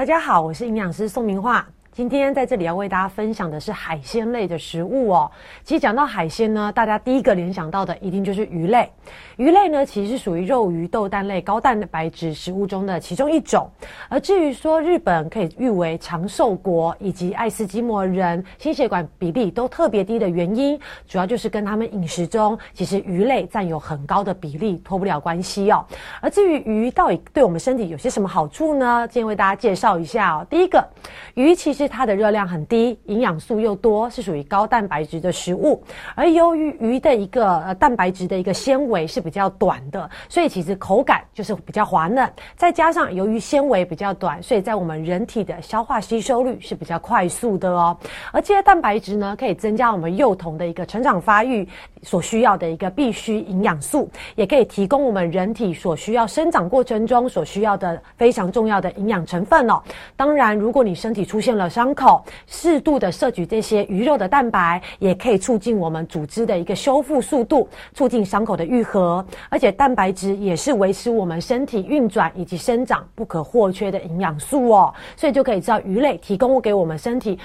大家好，我是营养师宋明化。今天在这里要为大家分享的是海鲜类的食物哦。其实讲到海鲜呢，大家第一个联想到的一定就是鱼类。鱼类呢，其实是属于肉鱼豆蛋类高蛋白质食物中的其中一种。而至于说日本可以誉为长寿国，以及爱斯基摩人心血管比例都特别低的原因，主要就是跟他们饮食中其实鱼类占有很高的比例脱不了关系哦。而至于鱼到底对我们身体有些什么好处呢？今天为大家介绍一下哦。第一个，鱼其实是它的热量很低，营养素又多，是属于高蛋白质的食物。而由于鱼的一个呃蛋白质的一个纤维是比较短的，所以其实口感就是比较滑嫩。再加上由于纤维比较短，所以在我们人体的消化吸收率是比较快速的哦。而这些蛋白质呢，可以增加我们幼童的一个成长发育所需要的一个必需营养素，也可以提供我们人体所需要生长过程中所需要的非常重要的营养成分哦。当然，如果你身体出现了伤口，适度的摄取这些鱼肉的蛋白，也可以促进我们组织的一个修复速度，促进伤口的愈合。而且蛋白质也是维持我们身体运转以及生长不可或缺的营养素哦。所以就可以知道鱼类提供给我们身体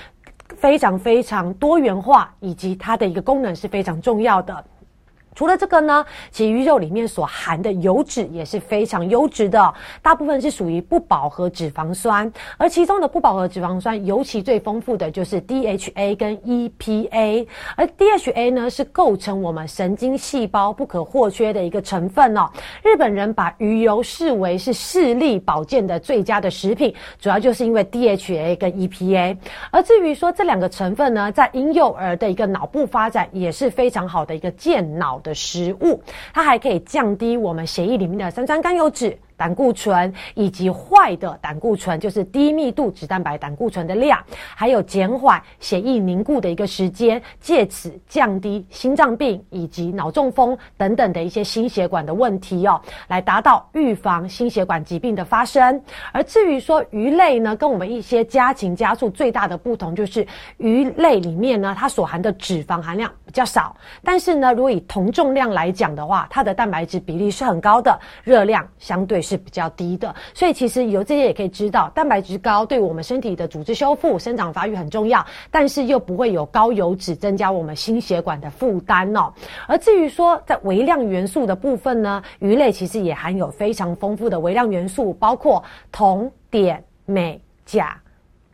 非常非常多元化，以及它的一个功能是非常重要的。除了这个呢，其鱼肉里面所含的油脂也是非常优质的，大部分是属于不饱和脂肪酸，而其中的不饱和脂肪酸尤其最丰富的就是 DHA 跟 EPA，而 DHA 呢是构成我们神经细胞不可或缺的一个成分哦。日本人把鱼油视为是视力保健的最佳的食品，主要就是因为 DHA 跟 EPA。而至于说这两个成分呢，在婴幼儿的一个脑部发展也是非常好的一个健脑。的食物，它还可以降低我们血液里面的三酸甘油脂。胆固醇以及坏的胆固醇，就是低密度脂蛋白胆固醇的量，还有减缓血液凝固的一个时间，借此降低心脏病以及脑中风等等的一些心血管的问题哦，来达到预防心血管疾病的发生。而至于说鱼类呢，跟我们一些家禽家畜最大的不同就是鱼类里面呢，它所含的脂肪含量比较少，但是呢，如果以同重量来讲的话，它的蛋白质比例是很高的，热量相对。是比较低的，所以其实由这些也可以知道，蛋白质高对我们身体的组织修复、生长发育很重要，但是又不会有高油脂增加我们心血管的负担哦。而至于说在微量元素的部分呢，鱼类其实也含有非常丰富的微量元素，包括铜、碘、镁、钾、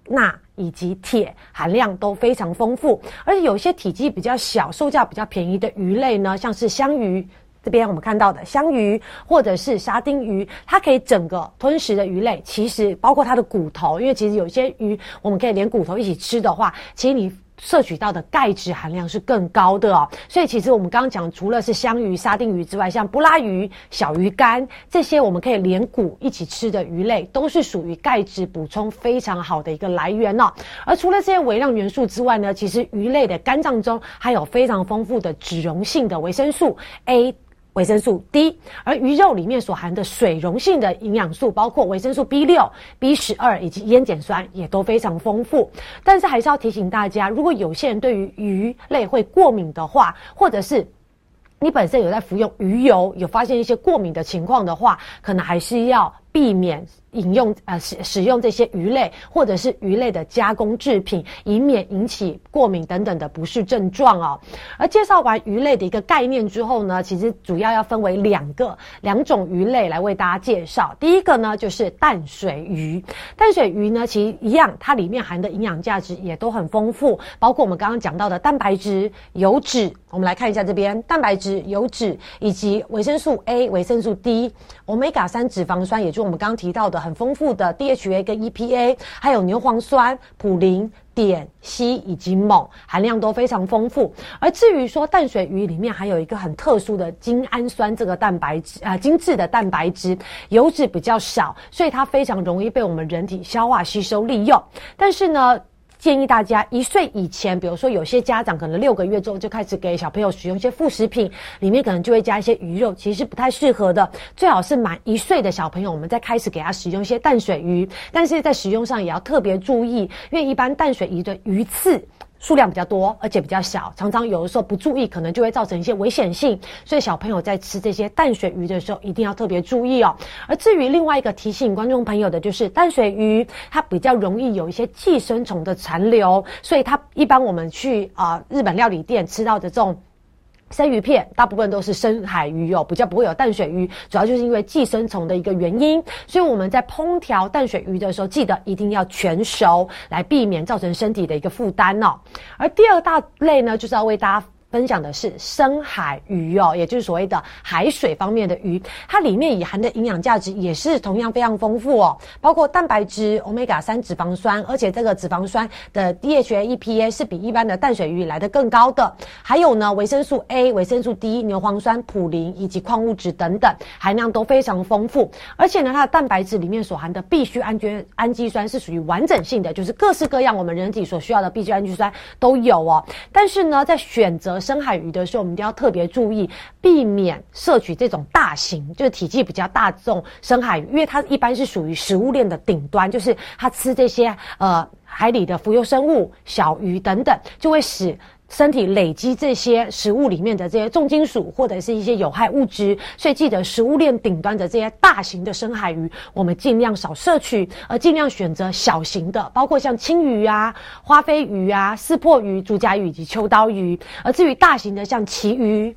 钠以及铁含量都非常丰富，而且有些体积比较小、售价比较便宜的鱼类呢，像是香鱼。这边我们看到的香鱼或者是沙丁鱼，它可以整个吞食的鱼类，其实包括它的骨头，因为其实有些鱼我们可以连骨头一起吃的话，其实你摄取到的钙质含量是更高的哦。所以其实我们刚刚讲，除了是香鱼、沙丁鱼之外，像布拉鱼、小鱼干这些，我们可以连骨一起吃的鱼类，都是属于钙质补充非常好的一个来源哦。而除了这些微量元素之外呢，其实鱼类的肝脏中还有非常丰富的脂溶性的维生素 A。维生素 D，而鱼肉里面所含的水溶性的营养素，包括维生素 B 六、B 十二以及烟碱酸，也都非常丰富。但是还是要提醒大家，如果有些人对于鱼类会过敏的话，或者是你本身有在服用鱼油，有发现一些过敏的情况的话，可能还是要避免。饮用呃使使用这些鱼类或者是鱼类的加工制品，以免引起过敏等等的不适症状哦。而介绍完鱼类的一个概念之后呢，其实主要要分为两个两种鱼类来为大家介绍。第一个呢就是淡水鱼，淡水鱼呢其实一样，它里面含的营养价值也都很丰富，包括我们刚刚讲到的蛋白质、油脂。我们来看一下这边，蛋白质、油脂以及维生素 A、维生素 D、欧米伽三脂肪酸，也就我们刚刚提到的。很丰富的 DHA 跟 EPA，还有牛磺酸、普林、碘、硒以及锰含量都非常丰富。而至于说淡水鱼里面还有一个很特殊的精氨酸这个蛋白质啊，精致的蛋白质，油脂比较少，所以它非常容易被我们人体消化吸收利用。但是呢。建议大家一岁以前，比如说有些家长可能六个月之后就开始给小朋友使用一些副食品，里面可能就会加一些鱼肉，其实不太适合的。最好是满一岁的小朋友，我们再开始给他使用一些淡水鱼，但是在使用上也要特别注意，因为一般淡水鱼的鱼刺。数量比较多，而且比较小，常常有的时候不注意，可能就会造成一些危险性。所以小朋友在吃这些淡水鱼的时候，一定要特别注意哦。而至于另外一个提醒观众朋友的，就是淡水鱼它比较容易有一些寄生虫的残留，所以它一般我们去啊日本料理店吃到的这种。生鱼片大部分都是深海鱼哦，比较不会有淡水鱼，主要就是因为寄生虫的一个原因。所以我们在烹调淡水鱼的时候，记得一定要全熟，来避免造成身体的一个负担哦。而第二大类呢，就是要为大家。分享的是深海鱼哦，也就是所谓的海水方面的鱼，它里面也含的营养价值也是同样非常丰富哦，包括蛋白质、欧米伽三脂肪酸，而且这个脂肪酸的 DHA、EPA 是比一般的淡水鱼来的更高的。还有呢，维生素 A、维生素 D、牛磺酸、普林以及矿物质等等含量都非常丰富。而且呢，它的蛋白质里面所含的必需氨基氨基酸是属于完整性的，就是各式各样我们人体所需要的必需氨基酸都有哦。但是呢，在选择深海鱼的时候，我们一定要特别注意，避免摄取这种大型，就是体积比较大这种深海鱼，因为它一般是属于食物链的顶端，就是它吃这些呃海里的浮游生物、小鱼等等，就会使。身体累积这些食物里面的这些重金属或者是一些有害物质，所以记得食物链顶端的这些大型的深海鱼，我们尽量少摄取，而尽量选择小型的，包括像青鱼啊、花飞鱼啊、四破鱼、竹荚鱼以及秋刀鱼。而至于大型的，像旗鱼。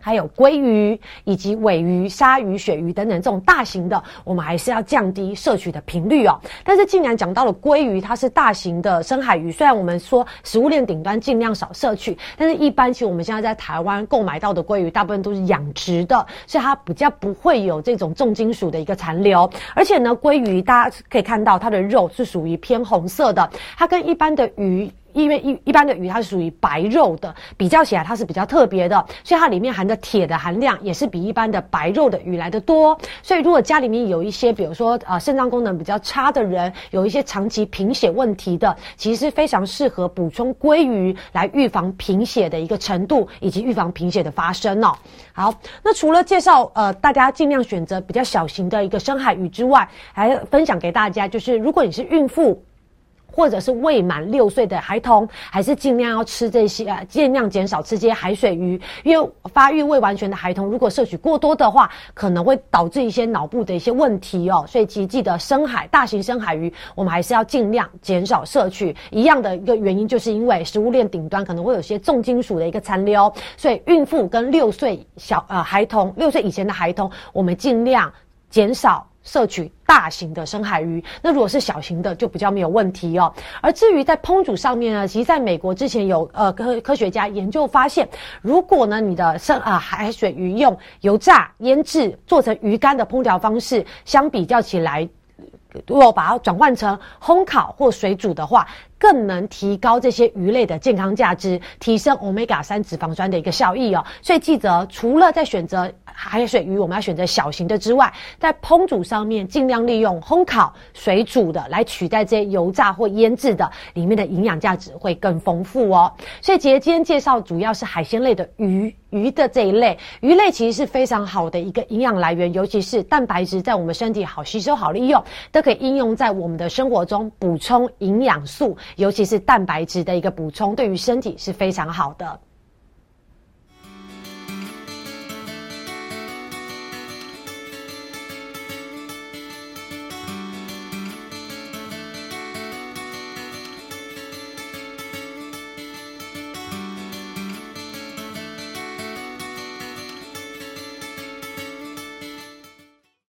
还有鲑鱼以及尾鱼、鲨鱼、鳕鱼等等这种大型的，我们还是要降低摄取的频率哦。但是，既然讲到了鲑鱼，它是大型的深海鱼，虽然我们说食物链顶端尽量少摄取，但是一般其实我们现在在台湾购买到的鲑鱼，大部分都是养殖的，所以它比较不会有这种重金属的一个残留。而且呢，鲑鱼大家可以看到它的肉是属于偏红色的，它跟一般的鱼。因为一一般的鱼它是属于白肉的，比较起来它是比较特别的，所以它里面含的铁的含量也是比一般的白肉的鱼来的多。所以如果家里面有一些，比如说呃肾脏功能比较差的人，有一些长期贫血问题的，其实非常适合补充鲑鱼来预防贫血的一个程度，以及预防贫血的发生哦。好，那除了介绍呃大家尽量选择比较小型的一个深海鱼之外，还分享给大家就是如果你是孕妇。或者是未满六岁的孩童，还是尽量要吃这些，啊，尽量减少吃这些海水鱼，因为发育未完全的孩童如果摄取过多的话，可能会导致一些脑部的一些问题哦。所以，其记得深海大型深海鱼，我们还是要尽量减少摄取。一样的一个原因，就是因为食物链顶端可能会有些重金属的一个残留，所以孕妇跟六岁小呃孩童，六岁以前的孩童，我们尽量减少。摄取大型的深海鱼，那如果是小型的就比较没有问题哦。而至于在烹煮上面呢，其实在美国之前有呃科科学家研究发现，如果呢你的深啊海水鱼用油炸、腌制做成鱼干的烹调方式，相比较起来，如果把它转换成烘烤或水煮的话。更能提高这些鱼类的健康价值，提升欧米伽三脂肪酸的一个效益哦。所以记得，除了在选择海水鱼，我们要选择小型的之外，在烹煮上面尽量利用烘烤、水煮的来取代这些油炸或腌制的，里面的营养价值会更丰富哦。所以姐今天介绍主要是海鲜类的鱼鱼的这一类鱼类，其实是非常好的一个营养来源，尤其是蛋白质在我们身体好吸收、好利用，都可以应用在我们的生活中补充营养素。尤其是蛋白质的一个补充，对于身体是非常好的。